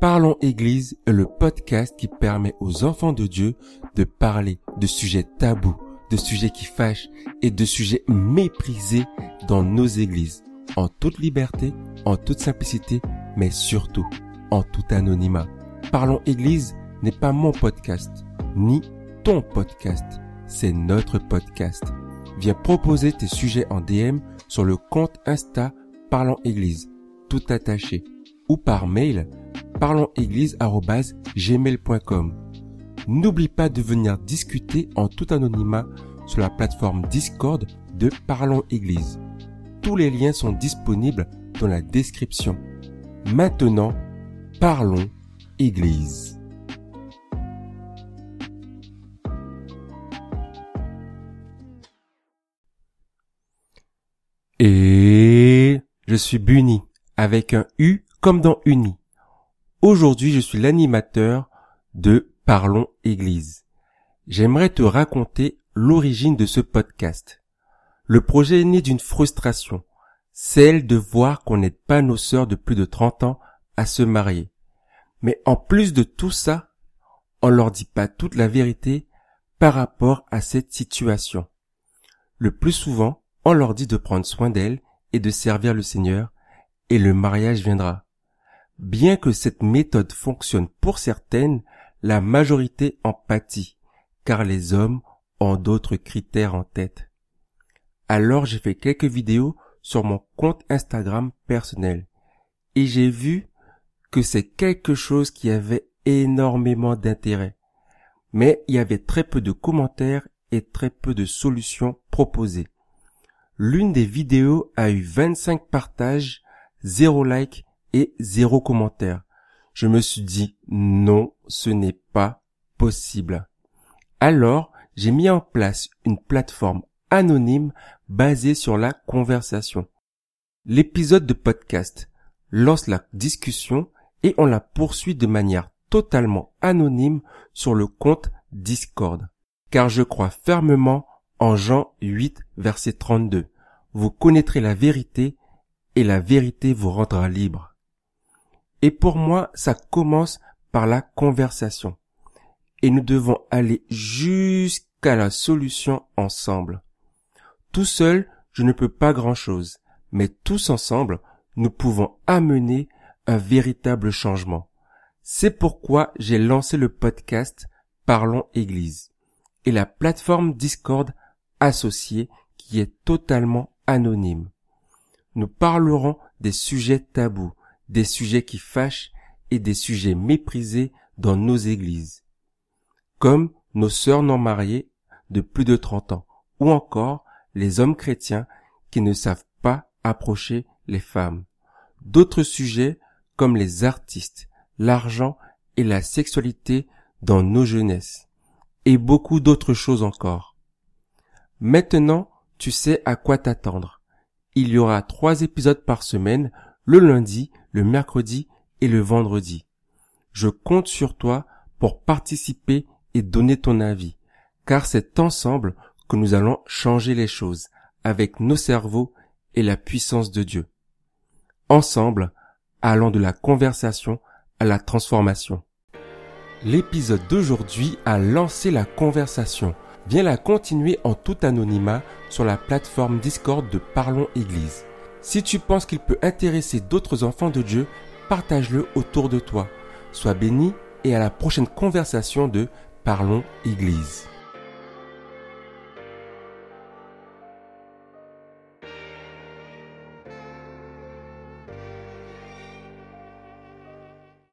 Parlons Église est le podcast qui permet aux enfants de Dieu de parler de sujets tabous, de sujets qui fâchent et de sujets méprisés dans nos églises, en toute liberté, en toute simplicité, mais surtout en tout anonymat. Parlons Église n'est pas mon podcast, ni ton podcast, c'est notre podcast. Viens proposer tes sujets en DM sur le compte Insta Parlons Église, tout attaché, ou par mail parlonséglise.gmail.com. N'oublie pas de venir discuter en tout anonymat sur la plateforme Discord de Parlons Église. Tous les liens sont disponibles dans la description. Maintenant, parlons Église. Et je suis Bunny avec un U comme dans Uni. Aujourd'hui, je suis l'animateur de Parlons Église. J'aimerais te raconter l'origine de ce podcast. Le projet est né d'une frustration, celle de voir qu'on n'aide pas nos sœurs de plus de 30 ans à se marier. Mais en plus de tout ça, on leur dit pas toute la vérité par rapport à cette situation. Le plus souvent, on leur dit de prendre soin d'elles et de servir le Seigneur, et le mariage viendra. Bien que cette méthode fonctionne pour certaines, la majorité en pâtit, car les hommes ont d'autres critères en tête. Alors j'ai fait quelques vidéos sur mon compte Instagram personnel, et j'ai vu que c'est quelque chose qui avait énormément d'intérêt. Mais il y avait très peu de commentaires et très peu de solutions proposées. L'une des vidéos a eu 25 partages, 0 like et zéro commentaire. Je me suis dit non, ce n'est pas possible. Alors, j'ai mis en place une plateforme anonyme basée sur la conversation. L'épisode de podcast lance la discussion et on la poursuit de manière totalement anonyme sur le compte Discord. Car je crois fermement en Jean 8, verset 32. Vous connaîtrez la vérité et la vérité vous rendra libre. Et pour moi, ça commence par la conversation. Et nous devons aller jusqu'à la solution ensemble. Tout seul, je ne peux pas grand-chose, mais tous ensemble, nous pouvons amener un véritable changement. C'est pourquoi j'ai lancé le podcast Parlons Église et la plateforme Discord associée qui est totalement anonyme. Nous parlerons des sujets tabous, des sujets qui fâchent et des sujets méprisés dans nos églises, comme nos sœurs non mariées de plus de 30 ans, ou encore les hommes chrétiens qui ne savent pas approcher les femmes. D'autres sujets comme les artistes, l'argent et la sexualité dans nos jeunesses, et beaucoup d'autres choses encore. Maintenant, tu sais à quoi t'attendre. Il y aura trois épisodes par semaine, le lundi, le mercredi et le vendredi. Je compte sur toi pour participer et donner ton avis, car c'est ensemble que nous allons changer les choses avec nos cerveaux et la puissance de Dieu. Ensemble, allons de la conversation à la transformation. L'épisode d'aujourd'hui a lancé la conversation. Viens la continuer en tout anonymat sur la plateforme Discord de Parlons Église. Si tu penses qu'il peut intéresser d'autres enfants de Dieu, partage-le autour de toi. Sois béni et à la prochaine conversation de Parlons Église.